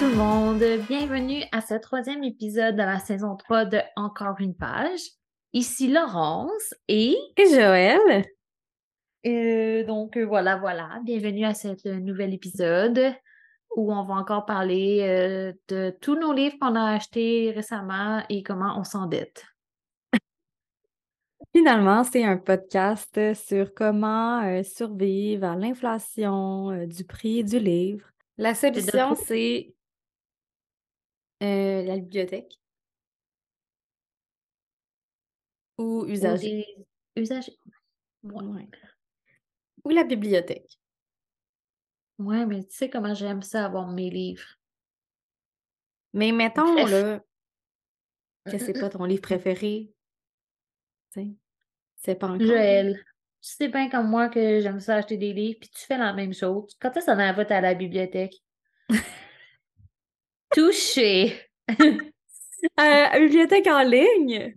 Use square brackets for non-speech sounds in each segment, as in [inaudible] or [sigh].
tout le monde, bienvenue à ce troisième épisode de la saison 3 de Encore une page. Ici Laurence et... Et Joël. Euh, donc euh, voilà, voilà, bienvenue à ce nouvel épisode où on va encore parler euh, de tous nos livres qu'on a achetés récemment et comment on s'endette. [laughs] Finalement, c'est un podcast sur comment survivre à l'inflation du prix du livre. La solution, c'est la bibliothèque. Ou usager. Usager. Ou la bibliothèque. Ouais, mais tu sais comment j'aime ça avoir mes livres. Mais mettons, là, que c'est pas ton livre préféré. Tu sais, c'est pas encore. Joël, tu sais bien comme moi que j'aime ça acheter des livres, puis tu fais la même chose. Quand est-ce qu'on va à la bibliothèque? [laughs] Touché! [laughs] euh, bibliothèque en ligne,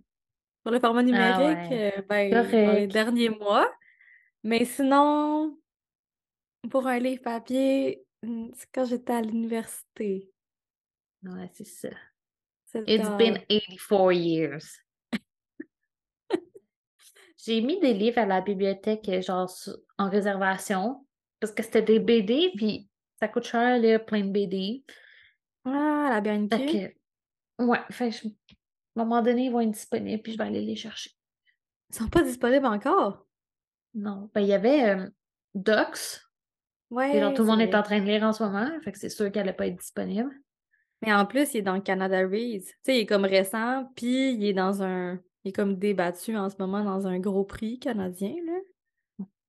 pour le format ah numérique, euh, ben, dans les derniers mois. Mais sinon, pour un livre papier, hmm, c'est quand j'étais à l'université. Ouais, c'est ça. It's been 84 years. [laughs] J'ai mis des livres à la bibliothèque, euh, genre en réservation, parce que c'était des BD, puis ça coûte cher, lire plein de BD. Ah, la bien que, Ouais, fait, à un moment donné, ils vont être disponibles, puis je vais aller les chercher. Ils sont pas disponibles encore? Non. Ben, il y avait euh, Docs. Ouais. tout le monde est en train de lire en ce moment, fait que c'est sûr qu'elle va pas être disponible. Mais en plus, il est dans Canada Reads. Tu sais, il est comme récent, puis il est dans un il est comme débattu en ce moment dans un gros prix canadien. Là.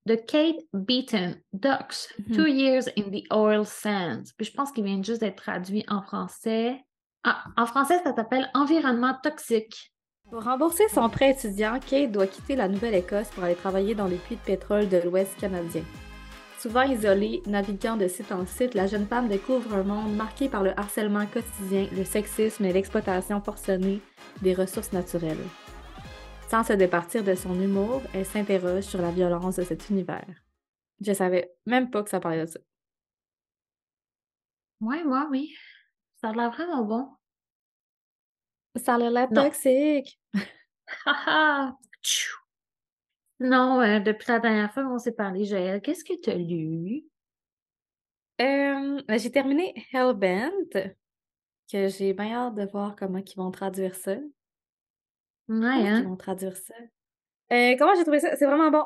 De Kate Beaton, Ducks, mm-hmm. Two Years in the Oil Sands. Puis je pense qu'il vient juste d'être traduit en français. Ah, en français, ça s'appelle Environnement toxique. Pour rembourser son prêt étudiant, Kate doit quitter la Nouvelle-Écosse pour aller travailler dans les puits de pétrole de l'Ouest canadien. Souvent isolée, naviguant de site en site, la jeune femme découvre un monde marqué par le harcèlement quotidien, le sexisme et l'exploitation forcenée des ressources naturelles. Sans se départir de son humour, elle s'interroge sur la violence de cet univers. Je savais même pas que ça parlait de ça. Ouais, moi, oui. Ça a l'air vraiment bon. Ça a l'air toxique. [laughs] non, euh, depuis la dernière fois qu'on s'est parlé, Joël, qu'est-ce que tu as lu? Euh, ben, j'ai terminé Hellbent, que j'ai bien hâte de voir comment ils vont traduire ça. Ouais, hein? vont traduire ça. Euh, comment j'ai trouvé ça? C'est vraiment bon.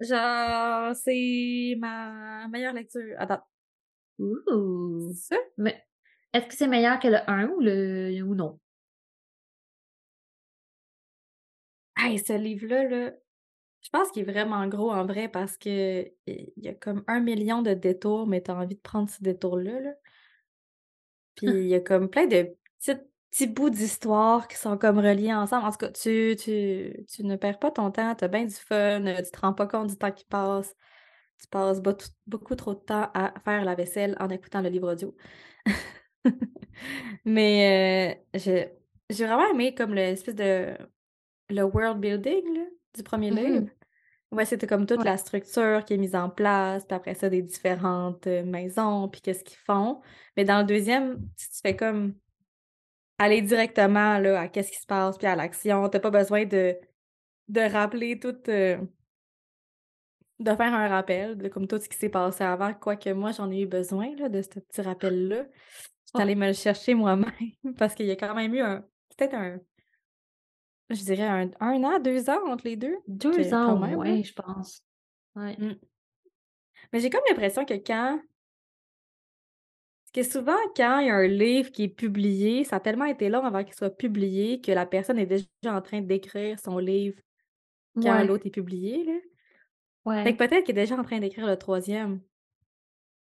Genre, c'est ma meilleure lecture Attends. Ouh! Ça? Mais est-ce que c'est meilleur que le 1 ou le ou non? Hey, ce livre-là, là, je pense qu'il est vraiment gros en vrai parce que il y a comme un million de détours, mais tu as envie de prendre ce détour-là. Là. Puis [laughs] il y a comme plein de petites petits bouts d'histoire qui sont comme reliés ensemble. En tout cas, tu, tu, tu ne perds pas ton temps, tu as bien du fun, euh, tu te rends pas compte du temps qui passe. Tu passes beaucoup trop de temps à faire la vaisselle en écoutant le livre audio. [laughs] Mais euh, j'ai vraiment aimé comme l'espèce de le world building du premier mm-hmm. livre. Ouais, c'était comme toute la structure qui est mise en place, puis après ça, des différentes euh, maisons, puis qu'est-ce qu'ils font. Mais dans le deuxième, tu fais comme aller directement là, à qu'est-ce qui se passe, puis à l'action. Tu n'as pas besoin de, de rappeler tout. Euh, de faire un rappel de comme tout ce qui s'est passé avant, quoique moi j'en ai eu besoin là, de ce petit rappel-là. Je suis allée me le chercher moi-même [laughs] parce qu'il y a quand même eu un peut-être un je dirais un, un, an, deux ans entre les deux. Deux ans au je pense. Ouais. Mmh. Mais j'ai comme l'impression que quand parce que souvent, quand il y a un livre qui est publié, ça a tellement été long avant qu'il soit publié que la personne est déjà en train d'écrire son livre quand l'autre est publié. Là. Ouais. Fait que peut-être qu'il est déjà en train d'écrire le troisième.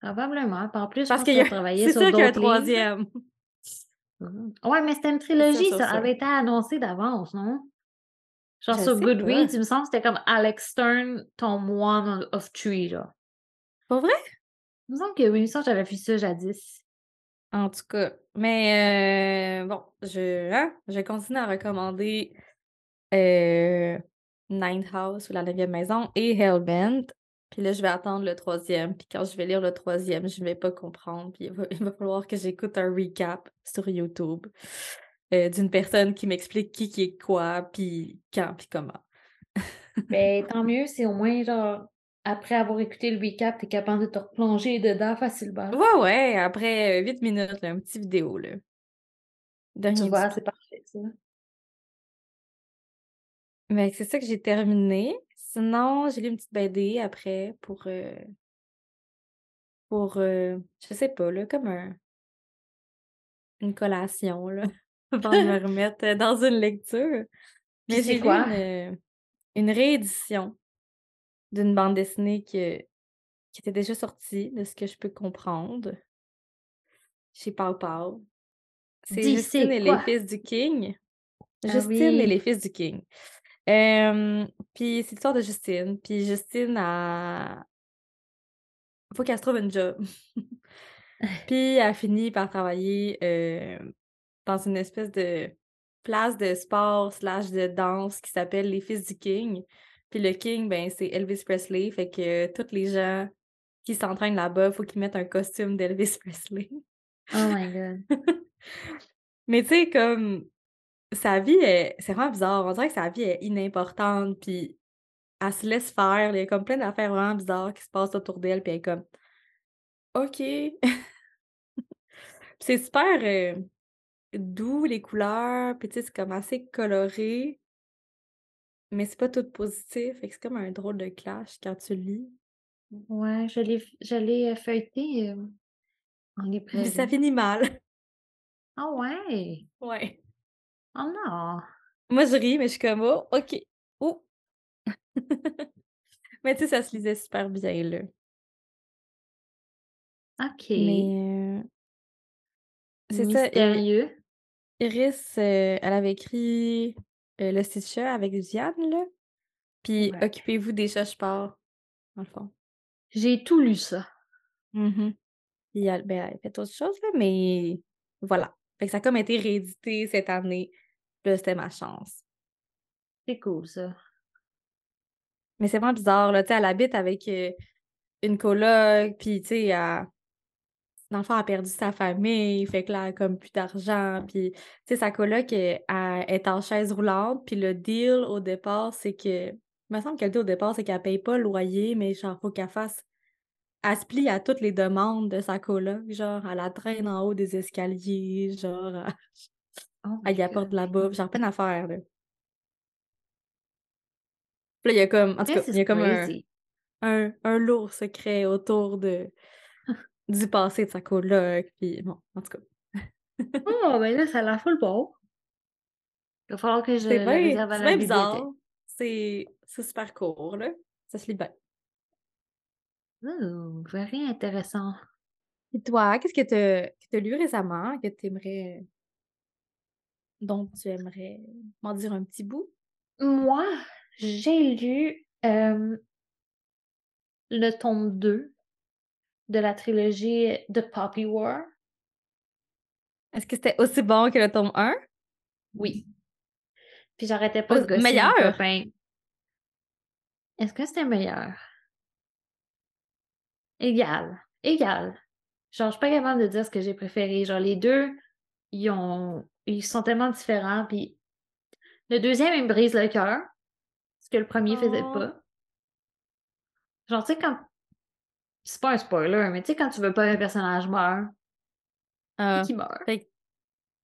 Probablement. En plus, Parce qu'il a... c'est sûr qu'il y a un troisième. Mmh. Ouais, mais c'était une trilogie, ça, avait été annoncé d'avance, non? Genre sur Goodreads, il me semble que c'était comme Alex Stern, Tom One of Three, genre. Pas vrai? Il me semble que oui, ça, j'avais vu ça jadis. En tout cas, mais euh, bon, je, hein, je continue à recommander euh, Ninth House ou La Neuvième Maison et Hellbent. Puis là, je vais attendre le troisième. Puis quand je vais lire le troisième, je vais pas comprendre. Puis il va, il va falloir que j'écoute un recap sur YouTube euh, d'une personne qui m'explique qui qui est quoi, puis quand, puis comment. Ben, [laughs] tant mieux, c'est au moins genre après avoir écouté le recap, t'es capable de te replonger dedans facilement. Ouais, ouais, après 8 minutes, là, un petit vidéo, là. Tu Dernier vois, petit c'est parfait, ça. Mais c'est ça que j'ai terminé. Sinon, j'ai lu une petite BD après pour, euh, pour euh, je sais pas, là, comme un, une collation, là, [laughs] avant de me [laughs] remettre dans une lecture. Mais j'ai lu quoi? une, une réédition d'une bande dessinée que, qui était déjà sortie, de ce que je peux comprendre, chez Pau Pau. C'est Justine c'est et les quoi? fils du King. Ah Justine et les fils du King. Euh, puis c'est l'histoire de Justine. Puis Justine a. Faut qu'elle se trouve une job. [laughs] puis elle finit par travailler euh, dans une espèce de place de sport slash de danse qui s'appelle les Fils du King. Puis le King, ben, c'est Elvis Presley. Fait que tous les gens qui s'entraînent là-bas, faut qu'ils mettent un costume d'Elvis [laughs] Presley. Oh my god. [laughs] Mais tu sais, comme sa vie, est... c'est vraiment bizarre. On dirait que sa vie est inimportante, puis elle se laisse faire. Il y a comme plein d'affaires vraiment bizarres qui se passent autour d'elle, puis elle est comme OK. [laughs] C'est super euh, doux, les couleurs, puis tu sais, c'est comme assez coloré, mais c'est pas tout positif. Fait que c'est comme un drôle de clash quand tu lis. Ouais, je l'ai je l'ai, euh, feuilleté, euh, en Puis ça librairie. finit mal. Ah ouais? Ouais. Oh non! Moi, je ris, mais je suis comme oh, OK. Oh! [laughs] mais tu sais, ça se lisait super bien, là. OK. Mais euh, c'est ça. Iris, euh, elle avait écrit euh, Le Stitcher avec Diane, là. Puis Ouais. Occupez-vous des chats, je pars, dans le fond. J'ai tout lu ça. Mhm. Puis elle, ben, elle a fait autre chose, là, mais voilà. Fait que ça a comme été réédité cette année. Là, c'était ma chance. C'est cool ça. Mais c'est vraiment bizarre, là. Tu sais, elle habite avec euh, une coloc, puis tu sais, elle- dans le fond, elle a perdu sa famille, fait que là, elle a comme plus d'argent, puis tu sais, sa coloc, elle est en chaise roulante, puis le deal au départ, c'est que, il me semble que le deal au départ, c'est qu'elle paye pas le loyer, mais genre, faut qu'elle fasse, elle se plie à toutes les demandes de sa coloc, genre, elle la traîne en haut des escaliers, genre, elle, [laughs] Oh elle y apporte de la bouffe, genre, peine à faire, là. Puis là, il y a comme, en tout cas, il y a comme un, un, un lourd secret autour de, du passé de sa coloc, puis bon, en tout cas. Oh, ben là, ça a l'air full bon. Il va falloir que je le bien réserve à la bien bizarre. C'est super court, là. Ça se lit bien. Ouh, very intéressant. Et toi, qu'est-ce que tu que t'as lu récemment que tu aimerais dont tu aimerais m'en dire un petit bout? Moi, j'ai lu euh, le tome 2 de la trilogie de Poppy War. Est-ce que c'était aussi bon que le tome 1? Oui. Puis j'arrêtais pas de Au- gosser meilleur? Est-ce que c'était meilleur? Égal. Égal. Genre, je suis pas capable de dire ce que j'ai préféré. Genre, les deux, ils ont. Ils sont tellement différents. Puis le deuxième, il me brise le cœur. Ce que le premier faisait Oh. pas. Genre, tu sais, quand. C'est pas un spoiler, mais tu sais, quand tu veux pas qu'un personnage meure, Ah, qui meurt. fait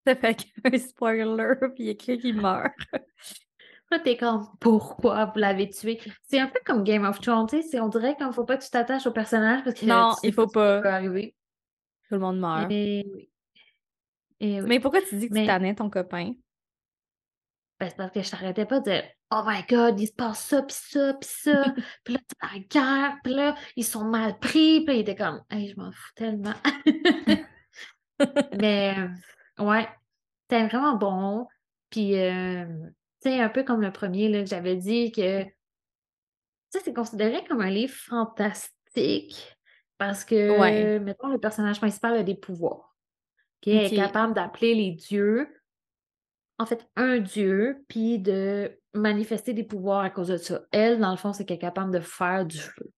ça fait [laughs] qu'un spoiler, puis il y a quelqu'un qui meurt. [laughs] Là, t'es comme, pourquoi vous l'avez tué? C'est un peu comme Game of Thrones, tu sais, on dirait qu'il faut pas que tu t'attaches au personnage parce que Non, il faut peut pas. arriver. Tout le monde meurt. Et oui. Et oui. Mais pourquoi tu dis que tu tannais ton copain? Ben, c'est parce que je t'arrêtais pas de dire Oh my god, il se passe ça, pis ça, pis ça, [laughs] pis là, c'est la guerre, pis là, ils sont mal pris, pis là, il était comme Hey, je m'en fous tellement. [laughs] Mais, euh, ouais, c'était vraiment bon. Puis, euh, tu sais, un peu comme le premier, là, que j'avais dit que, ça, c'est considéré comme un livre fantastique parce que, Ouais. mettons, le personnage principal a des pouvoirs. Ok. est capable d'appeler les dieux, en fait, un dieu, puis de manifester des pouvoirs à cause de ça. Elle, dans le fond, c'est qu'elle est capable de faire du feu.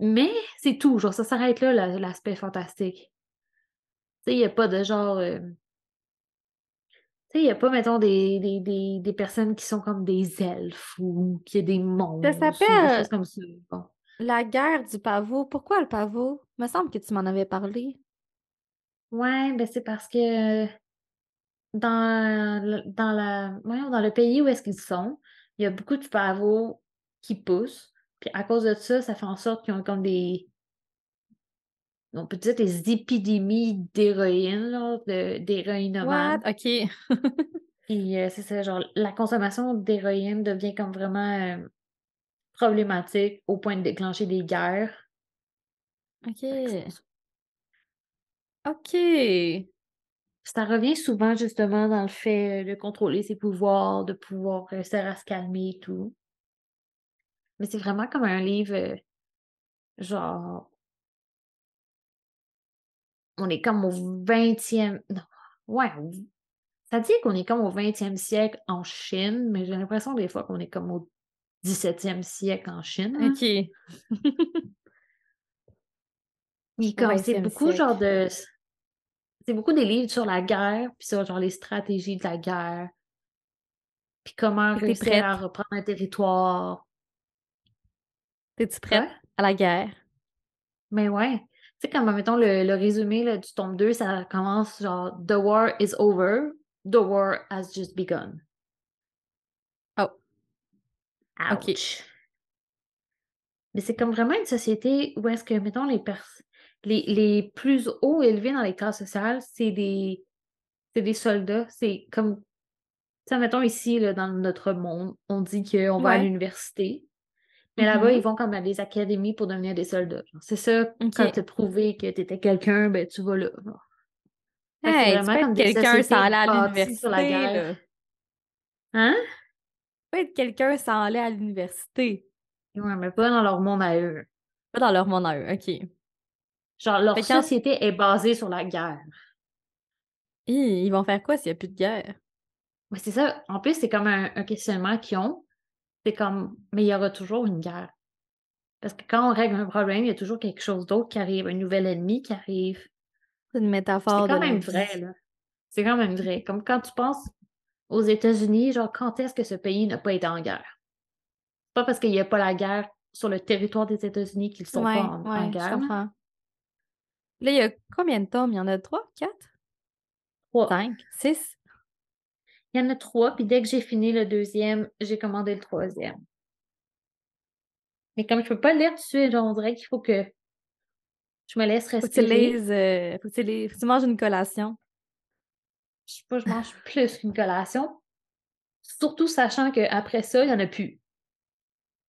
Mais c'est tout, genre, ça s'arrête là, l'aspect fantastique. Tu sais, il n'y a pas de genre. Euh, tu sais, il n'y a pas, mettons, des, des, des, personnes qui sont comme des elfes ou qui a des monstres. Ça s'appelle comme ça. La guerre du pavot. Pourquoi le pavot? Il me semble que tu m'en avais parlé. Ouais, ben c'est parce que dans, le, dans, la, dans le pays où est-ce qu'ils sont, il y a beaucoup de pavots qui poussent. Puis à cause de ça, ça fait en sorte qu'ils ont comme des. On peut dire des épidémies d'héroïne, d'héroïnomane. OK. [laughs] Et euh, c'est ça, genre, la consommation d'héroïne devient comme vraiment euh, problématique au point de déclencher des guerres. OK. OK. Ça revient souvent justement dans le fait de contrôler ses pouvoirs, de pouvoir réussir à se calmer et tout. Mais c'est vraiment comme un livre, euh, genre, on est comme au 20e, non, ouais, ça dit qu'on est comme au 20e siècle en Chine, mais j'ai l'impression des fois qu'on est comme au 17e siècle en Chine. Hein. OK. c'est beaucoup genre de c'est beaucoup des livres sur la guerre, puis sur genre les stratégies de la guerre, puis comment réussir à reprendre un territoire. T'es-tu prête? à la guerre? Mais ouais. Tu sais, comme, mettons, le, résumé là, du tome 2, ça commence genre The war is over, the war has just begun. Oh. Ouch. Mais c'est comme vraiment une société où est-ce que, mettons, les personnes les, plus hauts élevés dans les classes sociales, c'est des, des soldats. C'est comme, ça mettons ici, là, dans notre monde, on dit qu'on va à l'université. Mais là-bas, ils mm-hmm. vont comme à des académies pour devenir des soldats. C'est ça, quand tu as prouvé que tu étais quelqu'un, ben tu vas là. Hey, c'est vraiment comme quelqu'un sans aller à l'université. Hein? Tu peux être quelqu'un sans aller à l'université. Ouais, mais pas dans leur monde à eux. Pas dans leur monde à eux, OK. Genre, leur société est basée sur la guerre. ils vont faire quoi s'il n'y a plus de guerre? Mais c'est ça. En plus, c'est comme un, questionnement qu'ils ont. C'est comme, mais il y aura toujours une guerre. Parce que quand on règle un problème, il y a toujours quelque chose d'autre qui arrive, un nouvel ennemi qui arrive. C'est une métaphore. C'est quand même vrai, là. C'est quand même vrai. Comme quand tu penses aux États-Unis, genre, quand est-ce que ce pays n'a pas été en guerre? C'est pas parce qu'il n'y a pas la guerre sur le territoire des États-Unis qu'ils sont pas en, guerre. Là, il y a combien de tomes? Il y en a trois, quatre? Trois. Cinq, six? Il y en a trois, puis dès que j'ai fini le deuxième, j'ai commandé le troisième. Mais comme je peux pas le lire tout de suite, on dirait qu'il faut que je me laisse respirer. Faut que tu lises, euh, faut, que tu manges une collation. Je sais pas, je mange [laughs] plus qu'une collation. Surtout sachant qu'après ça, il n'y en a plus.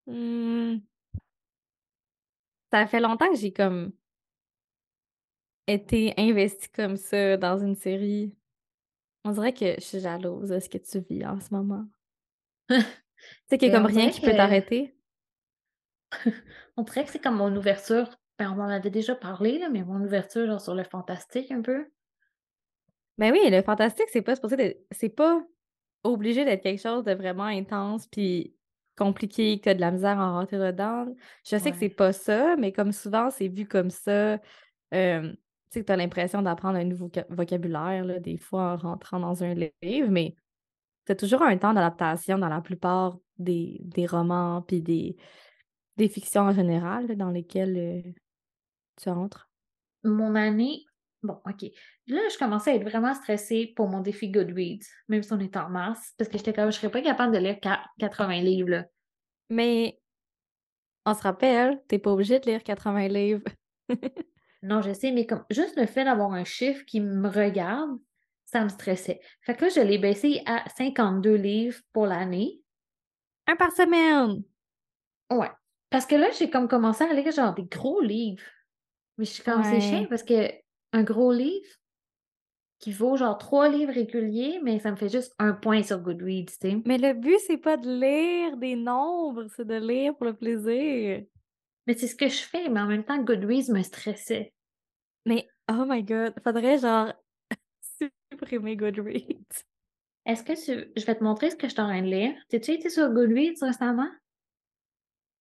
Hmm. Ça fait longtemps que j'ai comme été investi comme ça dans une série. On dirait que je suis jalouse de ce que tu vis en ce moment. [laughs] tu sais qu'il n'y a comme rien qui peut t'arrêter? [laughs] on dirait que c'est comme mon ouverture. Ben, on en avait déjà parlé, là, mais mon ouverture genre, sur le fantastique un peu. Ben oui, le fantastique, c'est pas c'est pas obligé d'être quelque chose de vraiment intense puis compliqué, que tu as de la misère à en rentrer dedans. Je sais que c'est pas ça, mais comme souvent, c'est vu comme ça. Euh, tu sais, tu as l'impression d'apprendre un nouveau vocabulaire, là, des fois en rentrant dans un livre, mais tu as toujours un temps d'adaptation dans la plupart des, romans puis des, des fictions en général dans lesquelles euh, tu entres? Mon année, bon, OK. Là, je commençais à être vraiment stressée pour mon défi Goodreads, même si on est en mars, parce que j'étais comme, je serais pas capable de lire 80 livres. Là. Mais on se rappelle, t'es pas obligé de lire 80 livres. [laughs] Non, je sais, mais comme juste le fait d'avoir un chiffre qui me regarde, ça me stressait. Fait que là, je l'ai baissé à 52 livres pour l'année. Un par semaine. Ouais. Parce que là, j'ai comme commencé à lire genre des gros livres. Mais je suis comme, c'est chiant parce que un gros livre qui vaut genre trois livres réguliers, mais ça me fait juste un point sur Goodreads, tu sais. Mais le but, c'est pas de lire des nombres, c'est de lire pour le plaisir. Mais c'est ce que je fais, mais en même temps, Goodreads me stressait. Mais, oh my god, faudrait genre [laughs] supprimer Goodreads. Est-ce que tu... Je vais te montrer ce que je suis en train de lire. T'as-tu été sur Goodreads récemment?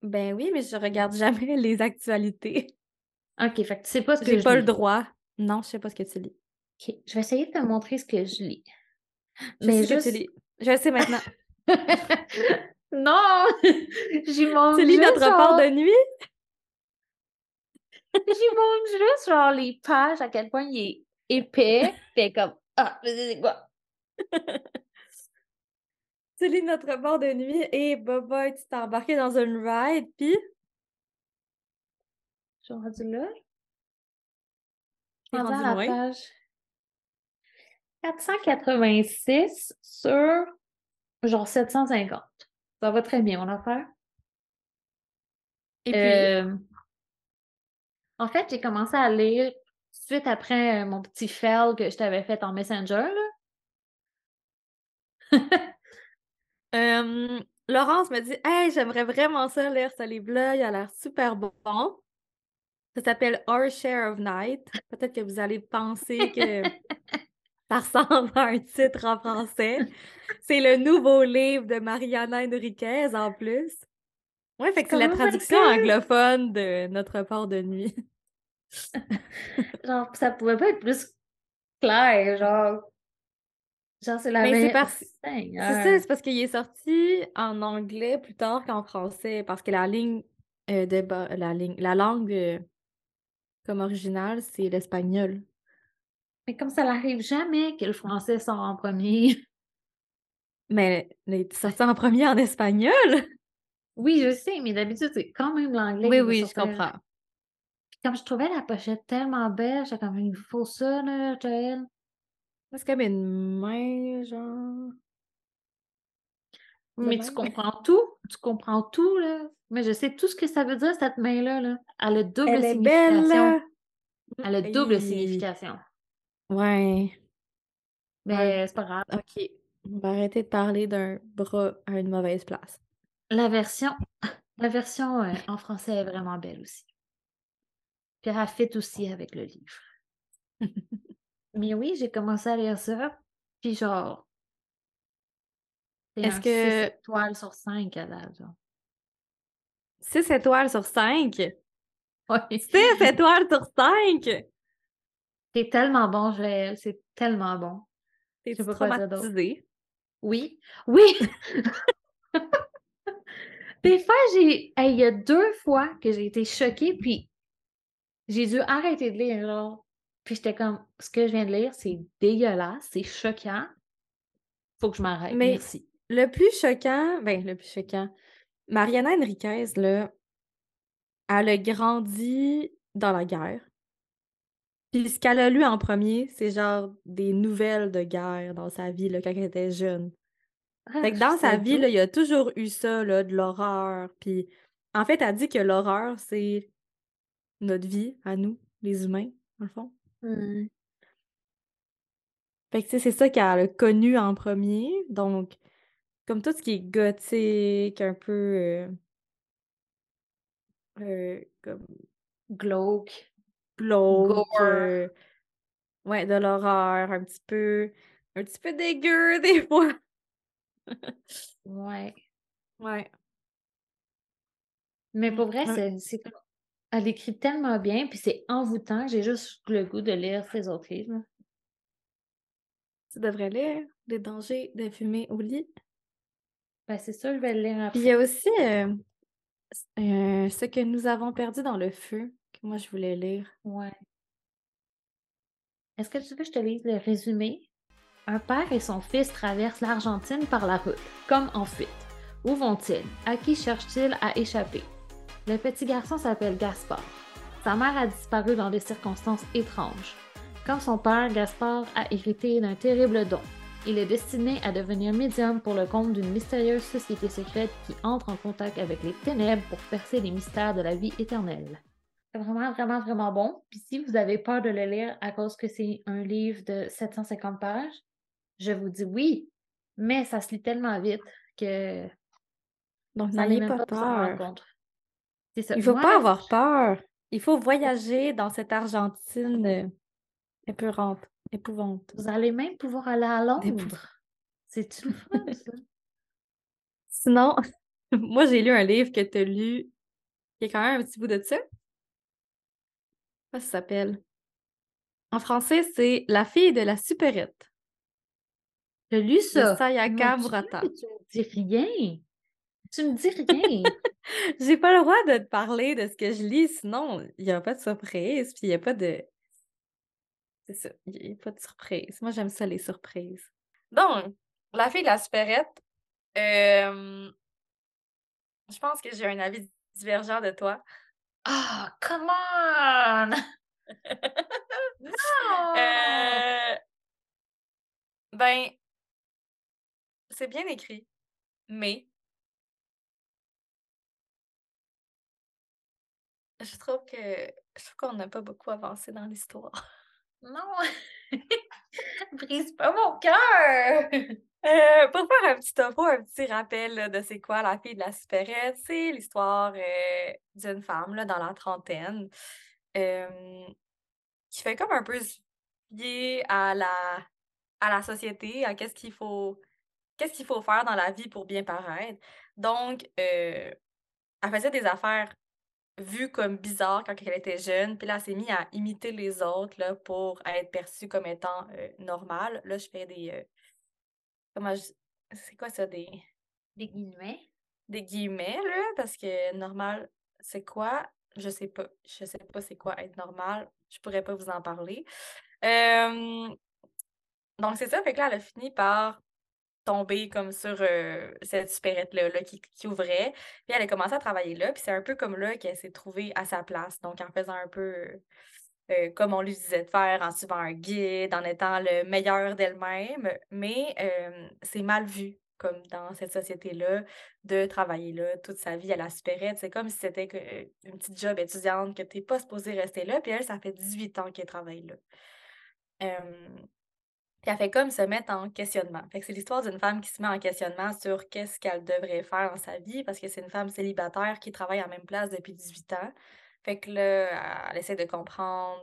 Ben oui, mais je regarde jamais les actualités. OK, fait que tu sais pas ce que J'ai je pas le droit. Non, je sais pas ce que tu lis. OK, je vais essayer de te montrer ce que je lis. Je Mais sais ce que tu juste... lis. Je sais maintenant. [laughs] non! [laughs] J'y montre tu lis juste, notre rapport genre- de nuit? J'y montre juste, genre, les pages, à quel point il est épais. [laughs] Puis comme, ah, c'est quoi? Tu lis notre rapport de nuit et Boba, tu t'es embarqué dans une ride, puis? Je suis rendue là. Rendue loin? page 486 sur genre 750. Ça va très bien, mon affaire. et puis? Euh, en fait, j'ai commencé à lire suite après euh, mon petit fail que je t'avais fait en Messenger. Là. [laughs] euh, Laurence me dit Hey, j'aimerais vraiment ça lire ce livre-là, il a l'air super bon. Ça s'appelle Our Share of Night. Peut-être que vous allez penser que [laughs] ça ressemble à un titre en français. C'est le nouveau livre de Mariana Enriquez en plus. Ouais, fait que c'est la traduction anglophone de notre rapport de nuit. [laughs] Genre, ça pouvait pas être plus clair, genre. Genre, c'est la Mais c'est meilleure- C'est ça, c'est parce qu'il est sorti en anglais plus tard qu'en français, parce que la ligne euh, de la ligne, la langue euh, comme originale, c'est l'espagnol. Mais comme ça n'arrive jamais que le français sort en premier. Mais il est sorti en premier en espagnol? Oui, je sais, mais d'habitude, c'est quand même l'anglais Oui, oui, je comprends. Puis comme je trouvais la pochette tellement belle, j'étais comme, il faut ça, là, Joël. C'est comme une main, genre. Mais tu comprends tout, tu comprends tout, là. Mais je sais tout ce que ça veut dire, cette main-là, là. Elle a double Elle est signification. belle. Elle a double signification. Ouais. Mais c'est pas grave. Ok. On va arrêter de parler d'un bras à une mauvaise place. La version, la version euh, en français est vraiment belle aussi. Puis elle fit aussi avec le livre. [laughs] Mais oui, j'ai commencé à lire ça. Puis genre. c'est Est-ce que- 6 étoiles sur 5 à genre. 6 étoiles sur 5. Ouais. 6 [laughs] étoiles sur 5. C'est tellement bon, Joël. C'est tellement bon. T'es traumatisée. Oui. Oui! [laughs] Des fois, j'ai. hey, il y a deux fois que j'ai été choquée, puis j'ai dû arrêter de lire, genre. Puis j'étais comme, ce que je viens de lire, c'est dégueulasse, c'est choquant. Faut que je m'arrête. Merci. Le plus choquant, ben le plus choquant, Mariana Enriquez, là, elle a grandi dans la guerre. Puis ce qu'elle a lu en premier, c'est genre des nouvelles de guerre dans sa vie, là, quand elle était jeune. Ah, Fait que je dans sa vie, là, il y a toujours eu ça, là, de l'horreur. Puis en fait, elle dit que l'horreur, c'est notre vie, à nous, les humains, dans le fond. Hmm. Fait que c'est ça qu'elle a connu en premier. Donc, comme tout ce qui est gothique, un peu euh, euh, comme Glauque. glauque, Gore. euh, ouais, de l'horreur, un petit peu, un petit peu dégueu [laughs] des fois. [laughs] Ouais. Ouais. Mais pour vrai, ouais. c'est, Elle écrit tellement bien, puis c'est envoûtant. J'ai juste le goût de lire ses autres livres. Tu devrais lire Les dangers de fumer au lit. Ben, c'est ça, je vais le lire Puis il y après. a aussi euh, euh, Ce que nous avons perdu dans le feu, que moi je voulais lire. Ouais. Est-ce que tu veux que je te lise le résumé? Un père et son fils traversent l'Argentine par la route, comme en fuite. Où vont-ils? À qui cherchent-ils à échapper? Le petit garçon s'appelle Gaspard. Sa mère a disparu dans des circonstances étranges. Comme son père, Gaspard a hérité d'un terrible don. Il est destiné à devenir médium pour le compte d'une mystérieuse société secrète qui entre en contact avec les ténèbres pour percer les mystères de la vie éternelle. C'est vraiment, vraiment, vraiment bon. Puis si vous avez peur de le lire à cause que c'est un livre de 750 pages, je vous dis oui, mais ça se lit tellement vite que Donc, n'ayez pas peur. C'est ça. Il faut Moi, pas avoir peur. Il faut voyager dans cette Argentine euh, épeurante, épouvante. Vous allez même pouvoir aller à Londres. C'est-tu le fun, [laughs] ça? Sinon, [laughs] moi j'ai lu un livre que tu as lu Il y a quand même un petit bout de ça. Comment ça s'appelle? En français, c'est La fille de la supérette. J'ai lu ça? Sayaka Murata. Tu me dis rien. Tu me dis rien. [laughs] J'ai pas le droit de te parler de ce que je lis, sinon il n'y a pas de surprise, puis il n'y a pas de. C'est ça, il n'y a pas de surprise. Moi, j'aime ça, les surprises. Donc, la fille de la supérette, euh, je pense que j'ai un avis divergent de toi. Ah, come on! [laughs] Non! Euh, ben, c'est bien écrit, mais je trouve que je trouve qu'on n'a pas beaucoup avancé dans l'histoire. Non! [laughs] Brise pas mon cœur! [laughs] Euh, pour faire un petit topo, un petit rappel là, de c'est quoi la fille de la supérette, c'est l'histoire euh, d'une femme là, dans la trentaine euh, qui fait comme un peu fier à la, à la société, à qu'est-ce qu'il faut, qu'est-ce qu'il faut faire dans la vie pour bien paraître? Donc, euh, elle faisait des affaires vues comme bizarres quand elle était jeune, puis là, elle s'est mise à imiter les autres là, pour être perçue comme étant euh, normale. Là, je fais des... euh, comment je... C'est quoi ça, des Des guillemets. des guillemets, là, parce que normal, c'est quoi? Je sais pas. Je sais pas c'est quoi être normal. Je pourrais pas vous en parler. Euh, donc, c'est ça. Fait que là, elle a fini par tomber comme sur euh, cette supérette-là là, qui, ouvrait. Puis elle a commencé à travailler là. Puis c'est un peu comme là qu'elle s'est trouvée à sa place. Donc, en faisant un peu euh, euh, comme on lui disait de faire, en suivant un guide, en étant le meilleur d'elle-même. Mais c'est mal vu, comme dans cette société-là, de travailler là toute sa vie à la supérette. C'est comme si c'était une petite job étudiante, que tu n'es pas supposé rester là. Puis elle, ça fait 18 ans qu'elle travaille là. Elle fait comme se mettre en questionnement. Fait que c'est l'histoire d'une femme qui se met en questionnement sur qu'est-ce qu'elle devrait faire dans sa vie parce que c'est une femme célibataire qui travaille à même place depuis 18 ans. Fait que là, elle essaie de comprendre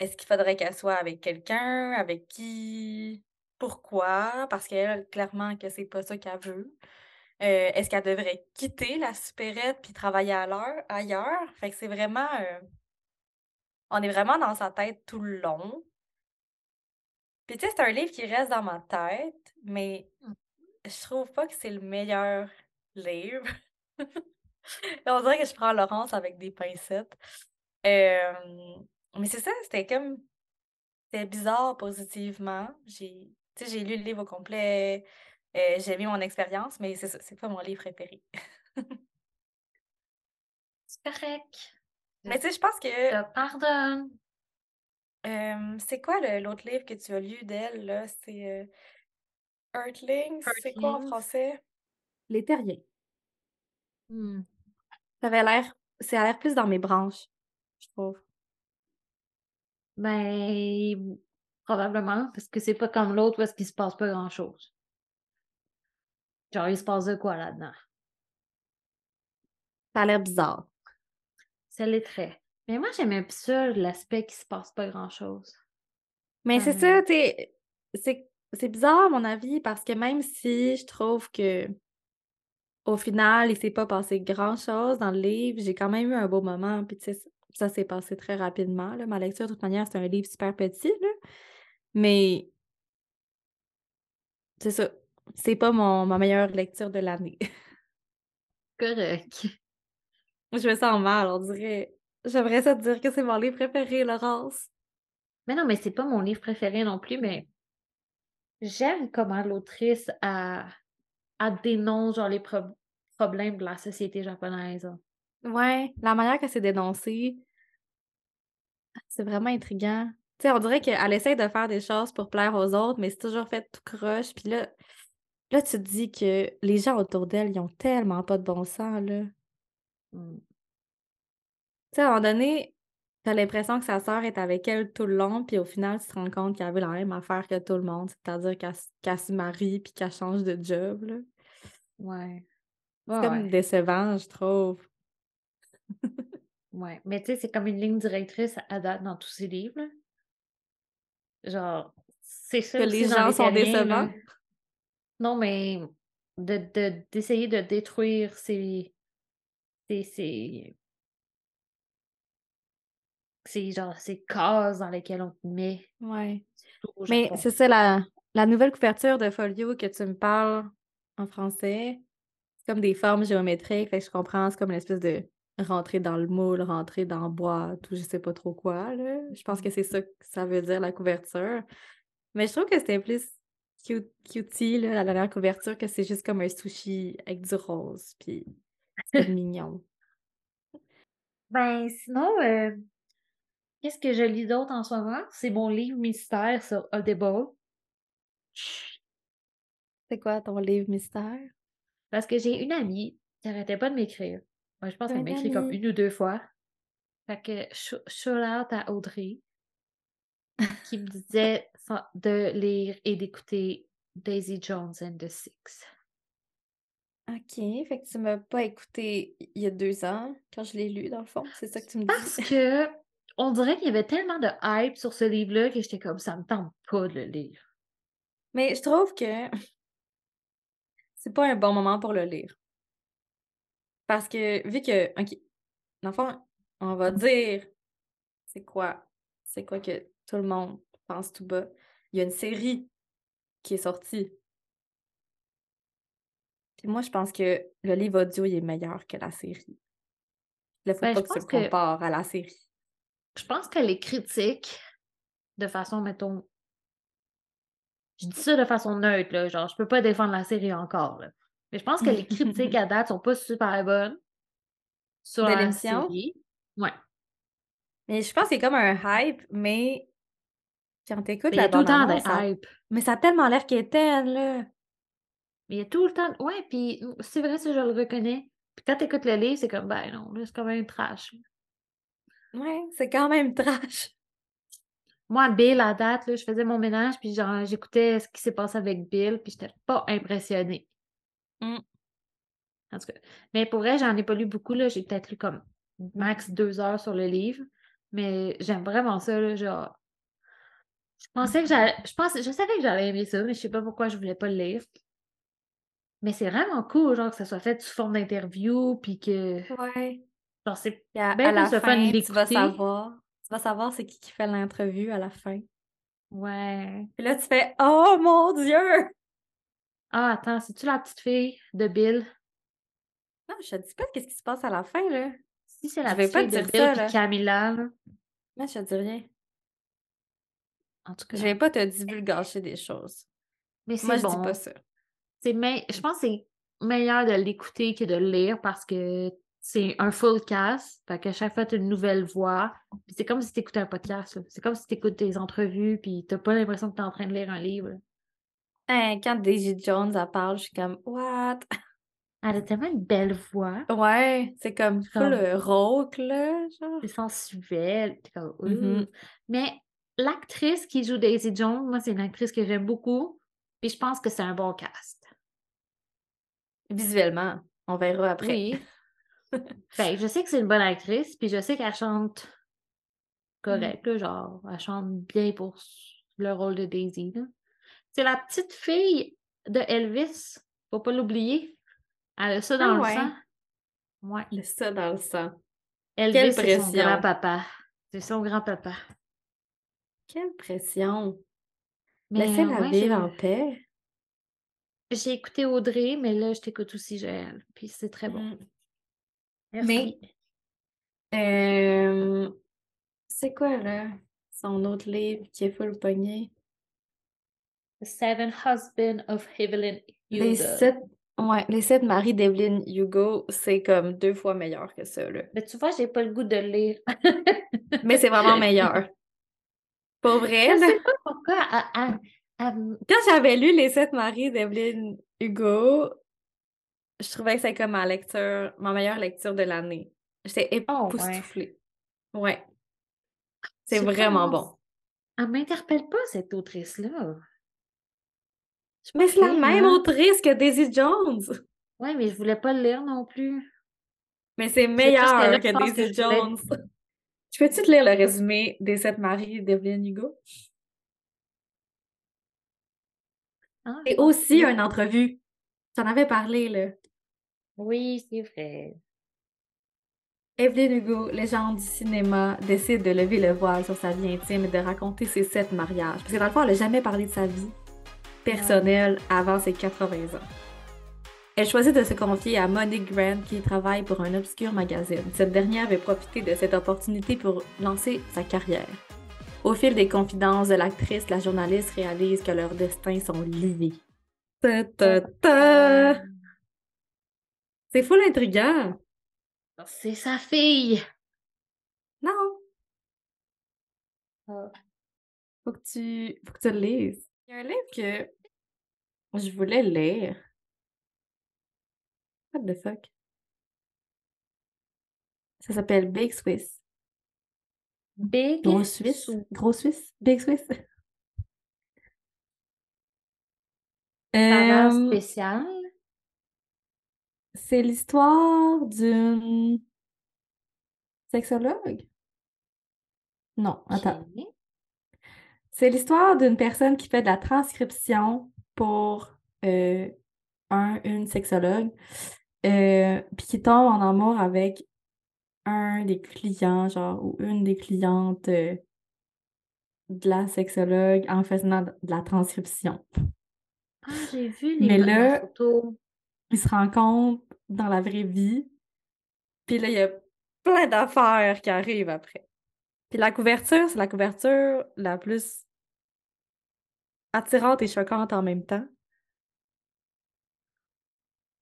est-ce qu'il faudrait qu'elle soit avec quelqu'un, avec qui, pourquoi, parce qu'elle, clairement, que c'est pas ça qu'elle veut. Euh, est-ce qu'elle devrait quitter la supérette puis travailler à l'heure, ailleurs? Fait que c'est vraiment. euh, on est vraiment dans sa tête tout le long. Puis tu sais, c'est un livre qui reste dans ma tête, mais Mm. je trouve pas que c'est le meilleur livre. [laughs] On dirait que je prends Laurence avec des pincettes. Euh, mais c'est ça, c'était comme. C'était bizarre positivement. J'ai tu sais, j'ai lu le livre au complet. euh, j'ai aimé mon expérience, mais c'est ça, c'est pas mon livre préféré. C'est correct. Mais tu sais, je pense que. Je te pardonne. Euh, c'est quoi le- l'autre livre que tu as lu d'elle, là? C'est euh, Earthlings? C'est quoi en Earthlings. français? Les terriens. Hmm. Ça avait l'air. Ça a l'air plus dans mes branches, je trouve. Ben, probablement, parce que c'est pas comme l'autre parce qu'il se passe pas grand-chose. Genre, il se passe de quoi là-dedans? Ça a l'air bizarre. C'est les traits. Mais moi, j'aimais ça, l'aspect qu'il se passe pas grand-chose. Mais c'est Comme, ça, tu sais, c'est c'est bizarre à mon avis parce que même si je trouve que au final, il s'est pas passé grand-chose dans le livre, j'ai quand même eu un beau moment, puis tu sais, ça, ça s'est passé très rapidement, là. Ma lecture, de toute manière, c'est un livre super petit, là. Mais c'est ça, c'est pas mon, ma meilleure lecture de l'année. [laughs] Correct. Je me sens mal, on dirait. J'aimerais ça te dire que c'est mon livre préféré, Laurence. Mais non, mais c'est pas mon livre préféré non plus, mais j'aime comment l'autrice a, a dénonce genre les pro- problèmes de la société japonaise. hein. Ouais, la manière qu'elle s'est dénoncée, c'est vraiment intriguant. Tu sais, on dirait qu'elle essaie de faire des choses pour plaire aux autres, mais c'est toujours fait tout croche. Puis là, là, tu te dis que les gens autour d'elle, ils ont tellement pas de bon sens, là. Hmm. Tu sais, à un moment donné, t'as l'impression que sa sœur est avec elle tout le long, puis au final, tu te rends compte qu'elle veut la même affaire que tout le monde, c'est-à-dire qu'elle se marie puis qu'elle change de job, là. Ouais. C'est Ouais, comme ouais. décevant, je trouve. Ouais. Mais tu sais, c'est comme une ligne directrice à date dans tous ces livres. là. Genre, c'est ça Que les gens les sont là. décevants? Non, mais de, de- d'essayer de détruire ces, c'est genre ces cases dans lesquelles on te met. Au Mais c'est ça, la, la nouvelle couverture de Folio que tu me parles en français, c'est comme des formes géométriques, fait que je comprends, c'est comme une espèce de rentrer dans le moule, rentrer dans le boîte ou je sais pas trop quoi, là. Je pense que c'est ça que ça veut dire, la couverture. Mais je trouve que c'était plus cute, cutie, là, la dernière couverture, que c'est juste comme un sushi avec du rose, puis c'est [laughs] mignon. Ben, sinon, euh, qu'est-ce que je lis d'autre en ce moment? C'est mon livre mystère sur Audible. C'est quoi ton livre mystère? Parce que j'ai une amie qui arrêtait pas de m'écrire. Moi, je pense qu'elle m'écrit comme une ou deux fois. Fait que sh- shout out à Audrey [laughs] qui me disait de lire et d'écouter Daisy Jones and the Six. OK, fait que tu m'as pas écouté il y a deux ans, quand je l'ai lu, dans le fond, c'est ça que tu me Parce dis? que on dirait qu'il y avait tellement de hype sur ce livre-là que j'étais comme ça me tente pas de le lire. Mais je trouve que c'est pas un bon moment pour le lire. Parce que vu que, OK, dans le fond, on va dire c'est quoi, c'est quoi que tout le monde pense tout bas. Il y a une série qui est sortie. Puis moi, je pense que le livre audio, il est meilleur que la série. Là, faut Ben, pas je que tu que- compares à la série. Je pense que les critiques, de façon, mettons. Je dis ça de façon neutre, là. Genre, je peux pas défendre la série encore, là. Mais je pense que les critiques à [laughs] date sont pas super bonnes sur De la série. Ouais. Mais je pense y a comme un hype, mais quand t'écoutes Mais il y la a tout le temps des ça... hype. Mais ça a tellement l'air quétaine, là. Mais il y a tout le temps. Ouais, puis c'est vrai, ça, je le reconnais. Puis quand t'écoutes le livre, c'est comme, ben non, là, c'est quand même trash. Ouais, c'est quand même trash. Moi, Bill, à date, là, je faisais mon ménage, puis genre, j'écoutais ce qui s'est passé avec Bill, puis j'étais pas impressionnée. Mm. En tout cas. Mais pour vrai, j'en ai pas lu beaucoup, là. J'ai peut-être lu comme max deux heures sur le livre. Mais j'aime vraiment ça, là, genre. Je pensais que j'allais. Je pensais, je savais que j'allais aimer ça, mais je sais pas pourquoi je voulais pas le lire. Mais c'est vraiment cool, genre, que ça soit fait sous forme d'interview, puis que. Ouais. Genre, c'est à, bien à la fun fin, de tu vas savoir. Tu vas savoir c'est qui qui fait l'interview à la fin. Ouais. Puis là, tu fais « Oh mon Dieu! Ah, attends, c'est-tu la petite fille de Bill? » Non, je te dis pas qu'est-ce qui se passe à la fin, là. Si c'est Je la vais petite pas fille te de dire Bill ça, là. Camilla, là. Moi, je te dis rien. En tout cas. Je vais pas te divulgacher des choses. Mais Moi, c'est je dis bon. pas ça. C'est me- Je pense que c'est meilleur de l'écouter que de le lire parce que c'est un full cast. Fait qu'à chaque fois, tu as une nouvelle voix. C'est comme si tu écoutais un podcast. là. C'est comme si tu écoutes des entrevues puis t'as pas l'impression que tu es en train de lire un livre. Hein, quand Daisy Jones, elle parle, je suis comme « What? Elle a tellement une belle voix. » Ouais, c'est comme full Comme- euh, rauque, là, genre. C'est sensuel. Comme, Mhm. Ouh. Mais l'actrice qui joue Daisy Jones, moi, c'est une actrice que j'aime beaucoup. Puis je pense que c'est un bon cast. Visuellement, on verra après. Oui. Ben, je sais que c'est une bonne actrice, puis je sais qu'elle chante correct, là, genre, elle chante bien pour le rôle de Daisy. C'est la petite fille de Elvis, faut pas l'oublier. Elle a ça dans Ah le ouais. sang. Ouais. Le ça dans le sang. Elvis, c'est son grand-papa. C'est son grand-papa. Quelle pression! Laissez-la ouais, vivre en paix. J'ai écouté Audrey, mais là, je t'écoute aussi, Joël. Puis c'est très bon. Mm. Merci. Euh, c'est quoi, là? Son autre livre qui est full pogné? The Seven Husbands of Evelyn Les Hugo. sept... Ouais, les sept maris d'Evelyn Hugo, c'est comme deux fois meilleur que ça, là. Mais tu vois, j'ai pas le goût de le lire. [laughs] Mais c'est vraiment meilleur. Pour vrai, Je sais pas pourquoi. à- à- à- quand j'avais lu Les sept maris d'Evelyn Hugo, je trouvais que c'était comme ma lecture, ma meilleure lecture de l'année. J'étais Oh, ouais. époustouflée. Ouais. Je C'est vraiment bon. Elle m'interpelle pas, cette autrice-là. Je Mais c'est la même hein. autrice que Daisy Jones. Ouais, mais je voulais pas le lire non plus. Mais c'est que meilleur là, que je Daisy je voulais- Jones. Tu [laughs] peux-tu te lire le résumé des sept maris d'Evelyn Hugo? Ah, je pense aussi une entrevue. Tu en avais parlé, là. Oui, c'est vrai. Evelyn Hugo, légende du cinéma, décide de lever le voile sur sa vie intime et de raconter ses sept mariages. Parce que dans le fond, elle n'a jamais parlé de sa vie personnelle avant ses 80 ans. Elle choisit de se confier à Monique Grant qui travaille pour un obscur magazine. Cette dernière avait profité de cette opportunité pour lancer sa carrière. Au fil des confidences de l'actrice, la journaliste réalise que leurs destins sont liés. Ta, ta, ta. C'est full intriguant. C'est sa fille. Non. Ah. Faut que tu, faut que tu le lises. Il y a un livre que je voulais lire. What the fuck? Ça s'appelle Big Swiss. Big. Gros Suisse. Sou- Gros Suisse? Big Swiss. Saveur Euh, spéciale? C'est l'histoire d'une sexologue? Non, attends. C'est l'histoire d'une personne qui fait de la transcription pour euh, un, une sexologue, euh, puis qui tombe en amour avec un des clients, genre, ou une des clientes euh, de la sexologue en faisant de la transcription. Ah, j'ai vu les Mais là- photo. Ils se rencontrent dans la vraie vie, puis là, il y a plein d'affaires qui arrivent après. Puis la couverture, c'est la couverture la plus attirante et choquante en même temps.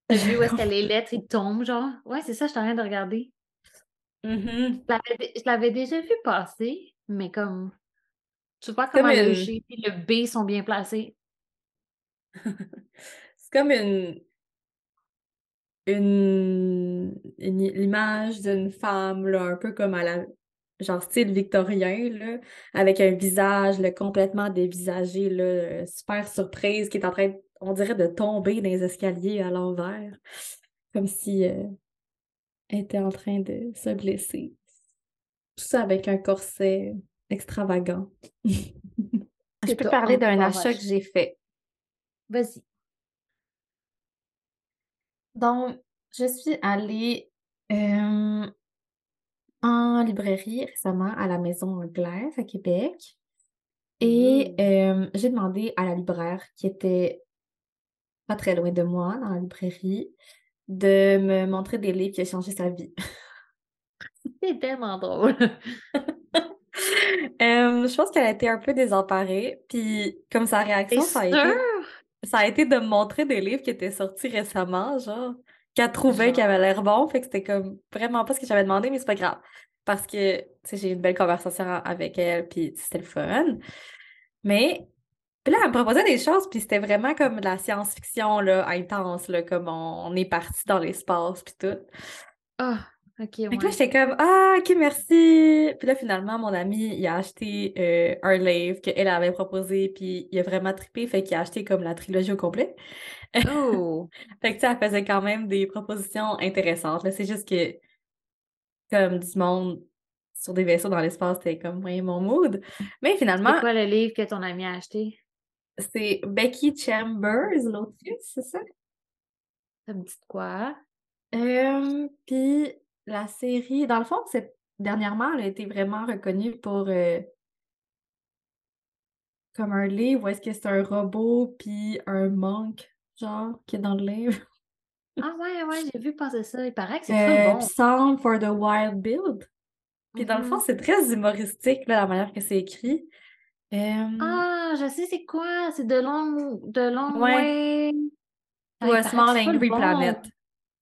T'as vu où est-ce [laughs] que les lettres ils tombent, genre? Ouais, c'est ça, je suis en train de regarder. Mhm. Je l'avais dé- je l'avais déjà vu passer, mais comme. Tu vois Comme comment le G et le B sont bien placés. [laughs] C'est comme une, une, l'image d'une femme, là, un peu comme à la, genre style victorien, là, avec un visage là, complètement dévisagé, là, super surprise, qui est en train, on dirait, de tomber dans les escaliers à l'envers, comme si euh, elle était en train de se blesser. Tout ça avec un corset extravagant. [laughs] Je peux parler d'un achat que j'ai fait. Vas-y. Donc, je suis allée euh, en librairie récemment à la Maison Anglaise à Québec et Mmh. euh, j'ai demandé à la libraire qui était pas très loin de moi dans la librairie de me montrer des livres qui ont changé sa vie. [laughs] C'est tellement drôle. [laughs] Euh, je pense qu'elle a été un peu désemparée, puis comme sa réaction, ça a été? Ça a été de me montrer des livres qui étaient sortis récemment, genre, qu'elle trouvait qui avaient l'air bons, fait que c'était comme vraiment pas ce que j'avais demandé, mais c'est pas grave, parce que, tu sais, j'ai eu une belle conversation avec elle, puis c'était le fun. Mais, puis là, elle me proposait des choses, puis c'était vraiment comme de la science-fiction, là, intense, là, comme on, on est parti dans l'espace, puis tout. Ah, ok, Fait que là, j'étais comme, ah, ok, merci. Puis là, finalement, mon ami, il a acheté euh, un livre qu'elle avait proposé, puis il a vraiment trippé, fait qu'il a acheté comme la trilogie au complet. Oh! [laughs] Fait que, tu sais, elle faisait quand même des propositions intéressantes. Là, c'est juste que, comme du monde sur des vaisseaux dans l'espace, c'était comme, ouais, mon mood. Mais C'est finalement, quoi le livre que ton ami a acheté? c'est Becky Chambers, l'autrice, c'est ça? Ça me dit de quoi? Euh, puis la série, dans le fond, c'est dernièrement, elle a été vraiment reconnue pour euh, comme un livre où est-ce que c'est un robot puis un monk, genre, qui est dans le livre? [laughs] Ah ouais, ouais, j'ai vu passer ça. Il paraît que c'est Euh, full bon. Psalm for the Wild Build. Puis dans le fond, Mhm. c'est très humoristique, là, la manière que c'est écrit. Euh, Ah, je sais c'est quoi. C'est de long, de long Ouais. way. Paraît Small Angry bon. Planet.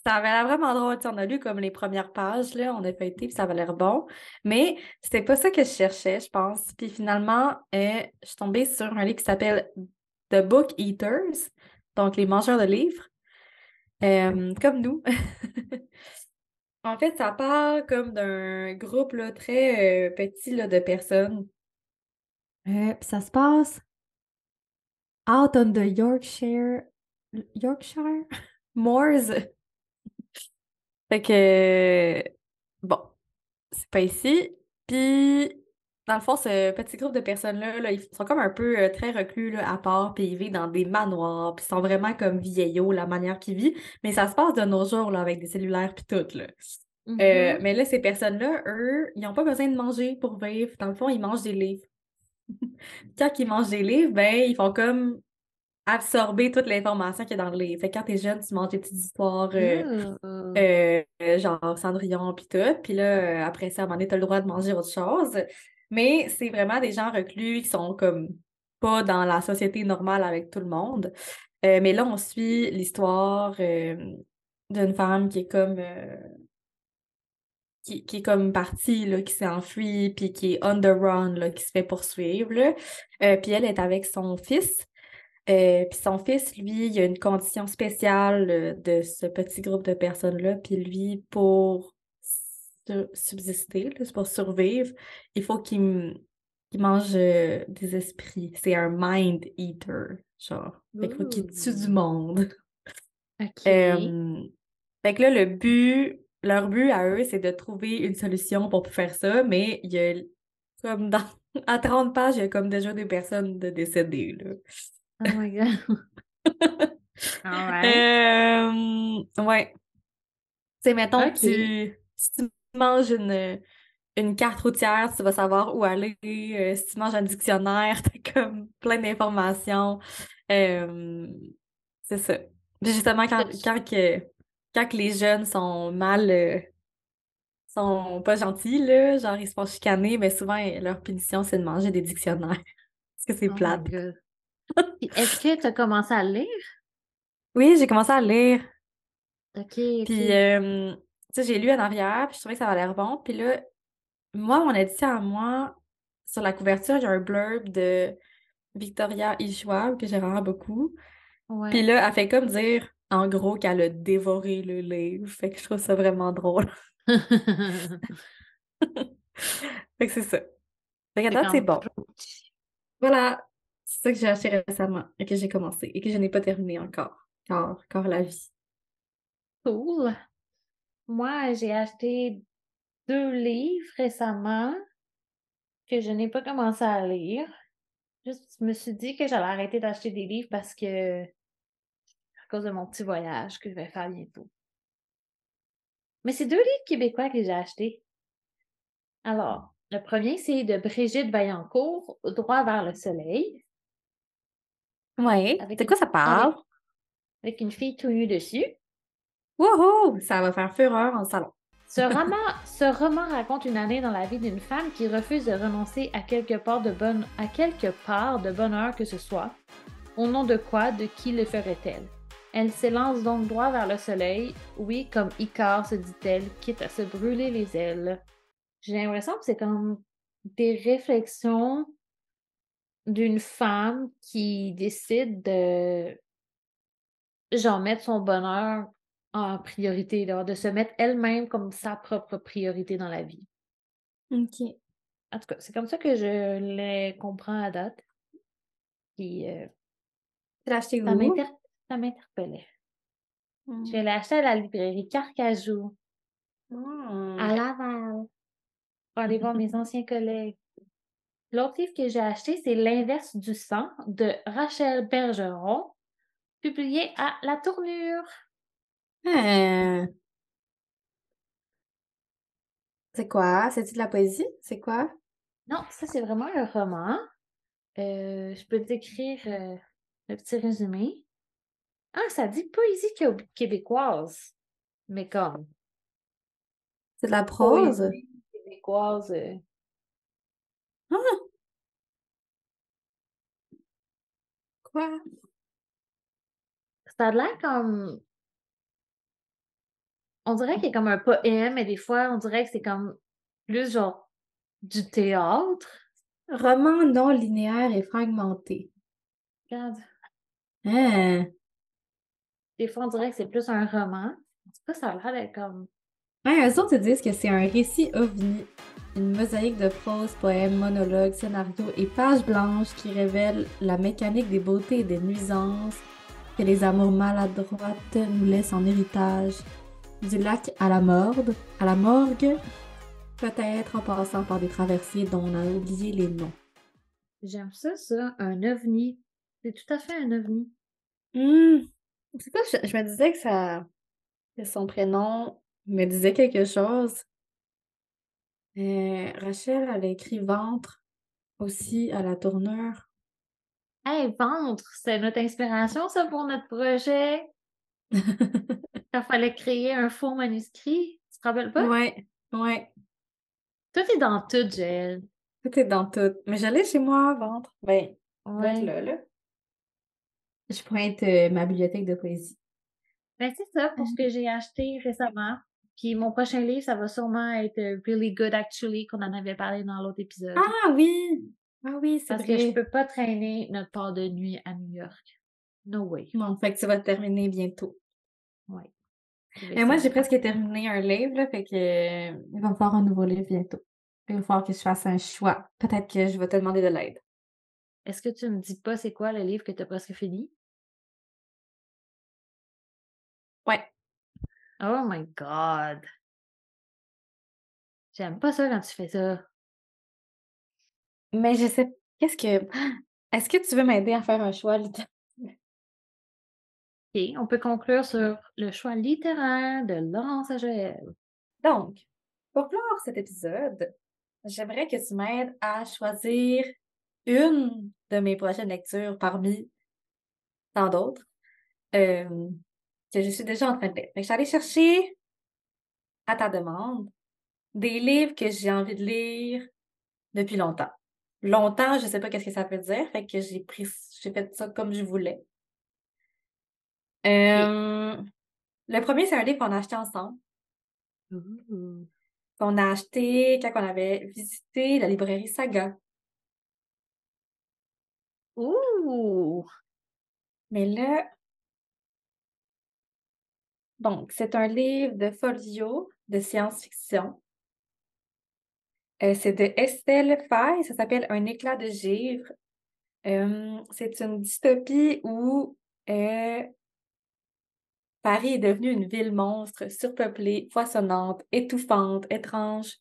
Ça avait l'air vraiment drôle. On a lu comme les premières pages, là, on a feuilleté, puis ça avait l'air bon. Mais c'était pas ça que je cherchais, je pense. Puis finalement, euh, je suis tombée sur un livre qui s'appelle The Book Eaters, donc les mangeurs de livres, euh, comme nous. [laughs] En fait, ça part comme d'un groupe là, très euh, petit là, de personnes. Ça se passe out on the Yorkshire. Yorkshire? [laughs] Moors. Fait que, bon, c'est pas ici. Puis, dans le fond, ce petit groupe de personnes-là, là, ils sont comme un peu euh, très reclus là, à part, puis ils vivent dans des manoirs, puis ils sont vraiment comme vieillots, la manière qu'ils vivent. Mais ça se passe de nos jours, là, avec des cellulaires, puis tout, là. Euh, Mhm. mais là, ces personnes-là, eux, ils n'ont pas besoin de manger pour vivre. Dans le fond, ils mangent des livres. [laughs] Quand ils mangent des livres, ben, ils font comme absorber toute l'information qu'il y a dans le livre. Fait que quand t'es jeune, tu manges des petites histoires euh, Ouh. euh, genre Cendrillon puis tout. Puis là, euh, après ça, à un moment donné, t'as le droit de manger autre chose. Mais c'est vraiment des gens reclus qui sont comme pas dans la société normale avec tout le monde. Euh, mais là, on suit l'histoire d'une femme qui est comme qui, qui est comme partie, là, qui s'est enfuie, puis qui est on the run, là, qui se fait poursuivre. Puis elle est avec son fils. Euh, puis son fils, lui, il a une condition spéciale euh, de ce petit groupe de personnes-là. Puis lui, pour su- subsister, là, pour survivre, il faut qu'il mange euh, des esprits. C'est un mind eater, genre. Fait qu'il faut qu'il tue du monde. [laughs] OK. [laughs] Euh, fait que là, le but, leur but à eux, c'est de trouver une solution pour faire ça, mais il y a comme dans [laughs] à 30 pages, il y a comme déjà des personnes de décédées, là. Oh my God. All right. Euh, ouais. Tu sais, mettons tu, si tu manges une, une carte routière, tu vas savoir où aller. Euh, si tu manges un dictionnaire, [laughs] t'as comme plein d'informations. Euh, c'est ça. Puis justement, quand, quand, que, quand que les jeunes sont mal, euh, sont pas gentils, là, genre ils se font chicaner, mais souvent leur punition, c'est de manger des dictionnaires. [laughs] Parce que c'est Oh plate. Puis Est-ce que tu as commencé à lire? Oui, j'ai commencé à lire. OK, Puis, euh, tu sais, j'ai lu en arrière, puis je trouvais que ça avait l'air bon. Puis là, moi, mon édition à moi, sur la couverture, a un blurb de Victoria Ishwab que j'ai vraiment beaucoup. Puis Ouais. là, elle fait comme dire, en gros, qu'elle a dévoré le livre. Fait que je trouve ça vraiment drôle. [laughs] [laughs] Fait que c'est ça. Fait qu'à C'est bon. Voilà. C'est ça que j'ai acheté récemment et que j'ai commencé et que je n'ai pas terminé encore. Car la vie. cool. Moi, j'ai acheté deux livres récemment que je n'ai pas commencé à lire. Juste, je me suis dit que j'allais arrêter d'acheter des livres parce que à cause de mon petit voyage que je vais faire bientôt. Mais c'est deux livres québécois que j'ai achetés. Alors, le premier, c'est de Brigitte Vaillancourt, Droit vers le soleil, Avec De quoi ça parle? avec une fille tout nue dessus. Wouhou! Ça va faire fureur en salon. Ce roman, ce roman raconte une année dans la vie d'une femme qui refuse de renoncer à quelque part de bonne, à quelque part de bonheur que ce soit. Au nom de quoi, de qui le ferait-elle? Elle s'élance donc droit vers le soleil, oui, comme Icare se dit-elle, quitte à se brûler les ailes. J'ai l'impression que c'est comme des réflexions d'une femme qui décide de genre mettre son bonheur en priorité, là, de se mettre elle-même comme sa propre priorité dans la vie. OK. En tout cas, c'est comme ça que je les comprends à date. Puis euh, ça m'interpellait. Hmm. Je l'ai acheté à la librairie Carcajou, Hmm. à Laval, pour aller voir mes [laughs] anciens collègues. L'autre livre que j'ai acheté, c'est L'inverse du sang de Rachel Bergeron, publié à La Tournure. Hein. C'est quoi? C'est-tu de la poésie? C'est quoi? Non, ça c'est vraiment un roman. Euh, je peux décrire euh, le petit résumé. Ah, ça dit poésie qué- québécoise. Mais comme C'est de la prose? poésie québécoise. euh, Quoi? Ça a l'air comme. On dirait qu'il y a comme un poème, mais des fois, on dirait que c'est comme plus genre du théâtre. Roman non linéaire et fragmenté. Regarde. Hein? Des fois, on dirait que c'est plus un roman. En tout cas, ça a l'air d'être comme. Ouais, eux autres ils disent que c'est un récit ovni, une mosaïque de prose, poèmes, monologues, scénarios et pages blanches qui révèlent la mécanique des beautés et des nuisances que les amours maladroites nous laissent en héritage. Du lac à la morgue, à la morgue, peut-être en passant par des traversiers dont on a oublié les noms. J'aime ça, ça, un ovni. C'est tout à fait un ovni. Hmm. C'est ça, je, je me disais que ça. que son prénom me disait quelque chose. Euh, Rachel, elle a écrit ventre aussi à la tournure. Hey, ventre, c'est notre inspiration, ça, pour notre projet. [laughs] Il fallait créer un faux manuscrit. Tu te rappelles pas? Ouais, ouais. Tout est dans tout, Gel. Tout est dans tout. Mais j'allais chez moi, ventre. Ben, Ouais. là, là. Je pointe euh, ma bibliothèque de poésie. Ben, c'est ça pour ce que j'ai acheté récemment. Puis mon prochain livre, ça va sûrement être euh, Really Good Actually, qu'on en avait parlé dans l'autre épisode. Ah oui! Ah oui, c'est Parce vrai. que je peux pas traîner notre part de nuit à New York. No way. Non, fait que tu vas terminer bientôt. Ouais. Et moi, j'ai presque terminé un livre, là, fait que euh, il va me falloir un nouveau livre bientôt. Il va falloir que je fasse un choix. Peut-être que je vais te demander de l'aide. Est-ce que tu me dis pas c'est quoi le livre que tu as presque fini? Ouais. Oh my God! J'aime pas ça quand tu fais ça. Mais je sais, qu'est-ce que. Est-ce que tu veux m'aider à faire un choix littéraire? OK, on peut conclure sur le choix littéraire de Laurence Joël. Donc, pour clore cet épisode, j'aimerais que tu m'aides à choisir une de mes prochaines lectures parmi tant d'autres euh, que je suis déjà en train de lire. Fait que j'allais chercher, à ta demande, des livres que j'ai envie de lire depuis longtemps. Longtemps, je sais pas qu'est-ce que ça veut dire, fait que j'ai pris, j'ai fait ça comme je voulais. Euh, le premier, c'est un livre qu'on a acheté ensemble, Ouh. qu'on a acheté quand on avait visité la librairie Saga. Ouh! Mais là, donc, c'est un livre de folio de science-fiction. Euh, c'est de Estelle Faye, ça s'appelle Un éclat de givre. Euh, c'est une dystopie où euh, Paris est devenu une ville monstre, surpeuplée, poissonnante, étouffante, étrange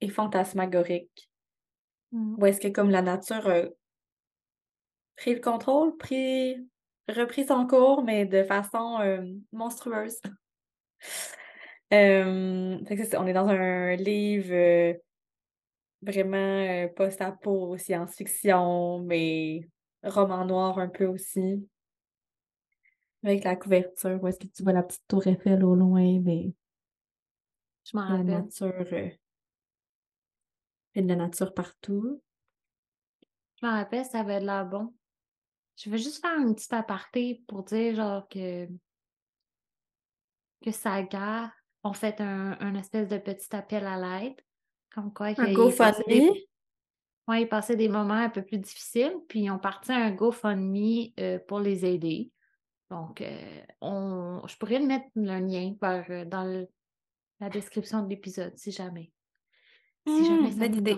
et fantasmagorique. Mm. Où est-ce que comme la nature a pris le contrôle, pris, repris son cours, mais de façon euh, monstrueuse. [laughs] Euh, fait que on est dans un livre euh, vraiment post-apo, science-fiction, mais roman noir un peu aussi. Avec la couverture, où est-ce que tu vois la petite tour Eiffel au loin, mais Je m'en la rappelle. nature, euh, et de la nature partout. Je m'en rappelle, ça avait de l'air bon. Je vais juste faire un petit aparté pour dire genre que que Saga ont fait un, un espèce de petit appel à l'aide. Comme quoi Un passaient des, GoFundMe? ouais, ils passaient des moments un peu plus difficiles, puis ils ont parti un GoFundMe euh, pour les aider. Donc, euh, on, je pourrais mettre le lien vers, euh, dans le- la description de l'épisode, si jamais. Si jamais Hmm, ça bonne idée.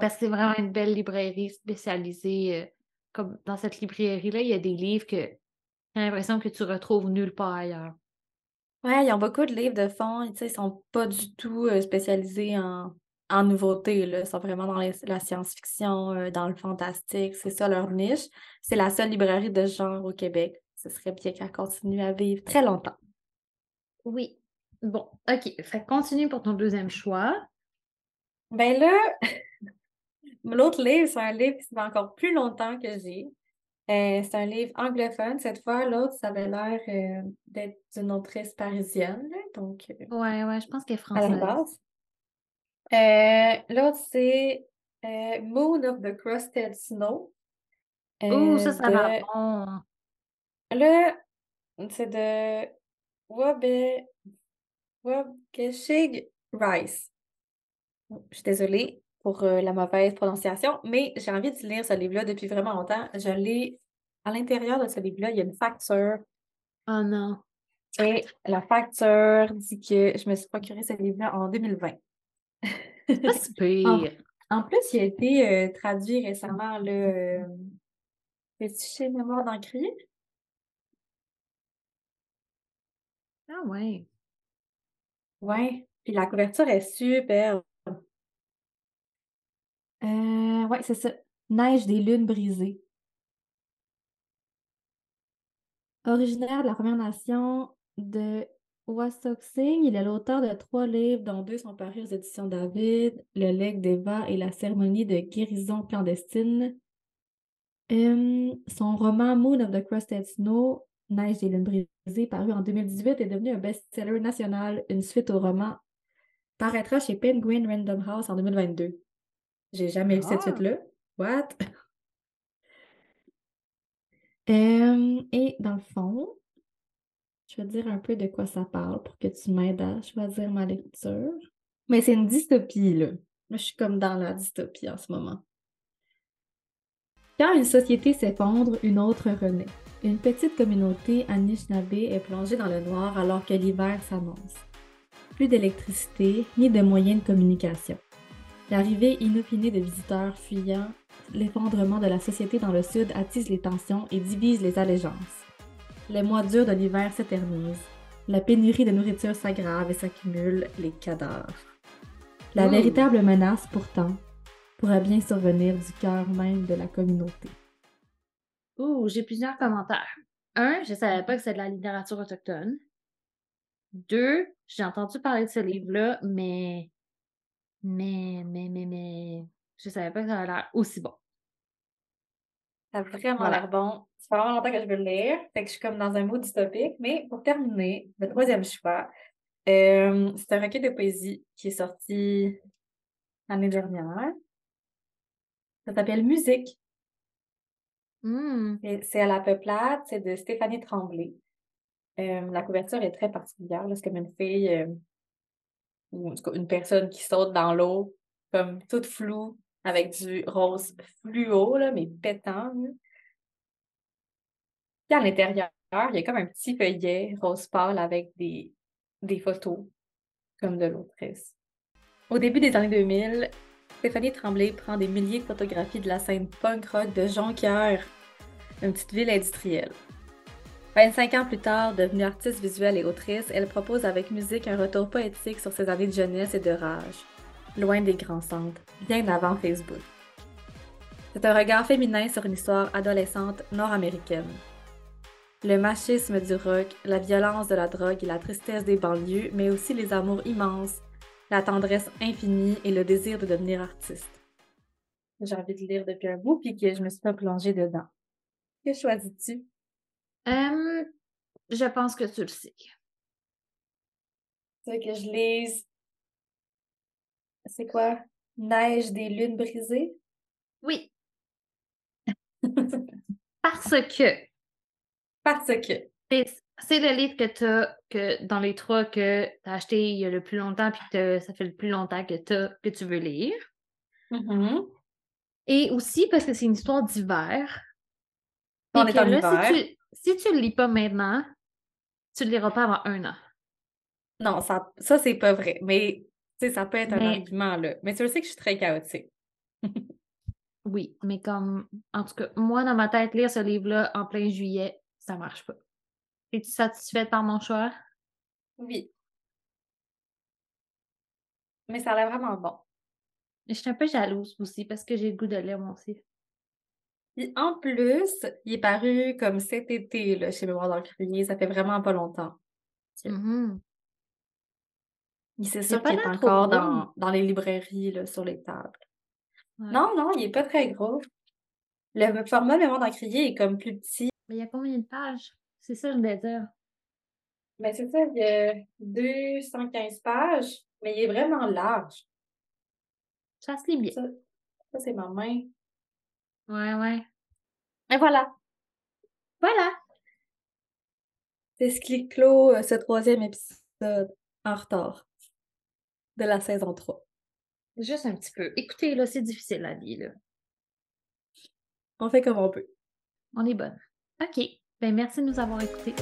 Parce que c'est vraiment une belle librairie spécialisée. Comme dans cette librairie-là, il y a des livres que j'ai l'impression que tu retrouves nulle part ailleurs. Ouais, ils ont beaucoup de livres de fond. Ils sont pas du tout euh, spécialisés en, en nouveautés. Là. Ils sont vraiment dans les- la science-fiction, euh, dans le fantastique. C'est ça leur niche. C'est la seule librairie de ce genre au Québec. Ce serait bien qu'elle continue à vivre très longtemps. Oui. Bon, OK. Fait continue pour ton deuxième choix. Ben là, l'autre livre, c'est un livre qui fait encore plus longtemps que j'ai. Euh, c'est un livre anglophone. Cette fois, l'autre, ça avait l'air euh, d'être d'une autrice parisienne. là. Donc, euh, Ouais, ouais, je pense qu'elle est à la française. base. L'autre, c'est Moon of the Crusted Snow. Ouh, ça, ça va bon. Là, c'est de Wabe... Wabkeshig Rice. Je suis désolée pour euh, la mauvaise prononciation, mais j'ai envie de lire ce livre-là depuis vraiment longtemps. Je l'ai à l'intérieur de ce livre-là, il y a une facture. Oh non. Et la facture dit que je me suis procuré ce livre-là en 2020. Pas si En, pire. en plus, il a été euh, traduit récemment, là. Euh, c'est-tu chez Mémoire d'Encrier? Ah ouais. Ouais. Puis la couverture est superbe. Euh, ouais, c'est ça. Neige des lunes brisées. Originaire de la Première Nation de Wasok Singh, il est l'auteur de trois livres, dont deux sont parus aux éditions David, Le legs d'Eva et la cérémonie de guérison clandestine. Hum, son roman Moon of the Crusted Snow, Neige des lunes brisées, paru en 2018, est devenu un best-seller national, une suite au roman. Paraîtra chez Penguin Random House en 2022. J'ai jamais lu cette Ah! suite-là. What? [laughs] Et dans le fond, je vais te dire un peu de quoi ça parle pour que tu m'aides à choisir ma lecture. Mais c'est une dystopie, là. Moi, je suis comme dans la dystopie en ce moment. Quand une société s'effondre, une autre renaît. Une petite communauté Anishinaabe est plongée dans le noir alors que l'hiver s'annonce. Plus d'électricité, ni de moyens de communication. L'arrivée inopinée de visiteurs fuyant l'effondrement de la société dans le sud attise les tensions et divise les allégeances. Les mois durs de l'hiver s'éternisent. La pénurie de nourriture s'aggrave et s'accumule les cadavres. La véritable menace, pourtant, pourrait bien survenir du cœur même de la communauté. Ouh, j'ai plusieurs commentaires. Un, je savais pas que c'était de la littérature autochtone. Deux, j'ai entendu parler de ce livre-là, mais. Mais, mais, mais, mais. Je savais pas que ça avait l'air aussi bon. Ça a vraiment Voilà. l'air bon. Ça fait vraiment longtemps que je veux le lire. Fait que je suis comme dans un mood dystopique. Mais pour terminer, le troisième choix, euh, c'est un recueil de poésie qui est sorti l'année dernière. Ça s'appelle Musique. Hmm. C'est à la peuplade, c'est de Stéphanie Tremblay. Euh, la couverture est très particulière. C'est comme une fille, euh, ou en tout cas une personne qui saute dans l'eau, comme toute floue, avec du rose fluo, là, mais pétant. là. Puis à l'intérieur, il y a comme un petit feuillet rose pâle avec des, des photos, comme de l'autrice. Au début des années 2000, Stéphanie Tremblay prend des milliers de photographies de la scène punk rock de Jonquière, une petite ville industrielle. 25 ans plus tard, devenue artiste visuelle et autrice, elle propose avec musique un retour poétique sur ses années de jeunesse et de rage, loin des grands centres, bien avant Facebook. C'est un regard féminin sur une histoire adolescente nord-américaine. Le machisme du rock, la violence de la drogue et la tristesse des banlieues, mais aussi les amours immenses, la tendresse infinie et le désir de devenir artiste. J'ai envie de lire depuis un bout puis que je me suis pas plongée dedans. Que choisis-tu? Euh, je pense que tu le sais. Tu veux que je lise? C'est quoi? Neige des lunes brisées? Oui, [laughs] parce que Parce que. c'est le livre que tu as, que dans les trois que tu as acheté il y a le plus longtemps, puis que ça fait le plus longtemps que, t'as- que tu veux lire. Mhm. Et aussi parce que c'est une histoire d'hiver. On est en là, hiver. Si tu, si tu le lis pas maintenant, tu le liras pas avant un an. Non, ça, ça c'est pas vrai. Mais, tu sais, ça peut être un Mais- argument, là. Mais tu le sais que je suis très chaotique. [laughs] Oui, mais comme, en tout cas, moi, dans ma tête, lire ce livre-là en plein juillet, ça marche pas. Es-tu satisfaite par mon choix? Oui. Mais ça a l'air vraiment bon. Je suis un peu jalouse aussi parce que j'ai le goût de lire moi aussi. Puis en plus, il est paru comme cet été, là, chez Mémoire dans le. Ça fait vraiment pas longtemps. Mhm. Il c'est sûr qu'il est encore dans, dans les librairies, là, sur les tables. Ouais. Non, non, il est pas très gros. Le format Mémoire dans le est comme plus petit. Mais il y a combien de pages? C'est ça je voulais dire. Mais c'est ça, il y a 215 pages, mais il est vraiment large. Ça se lit bien. Ça, ça c'est ma main. Ouais, ouais. Et voilà. Voilà! C'est ce qui clôt ce troisième épisode en retard de la saison 3. Juste un petit peu. Écoutez, là, c'est difficile la vie, là. On fait comme on peut. On est bonne. OK. Ben, merci de nous avoir écoutés.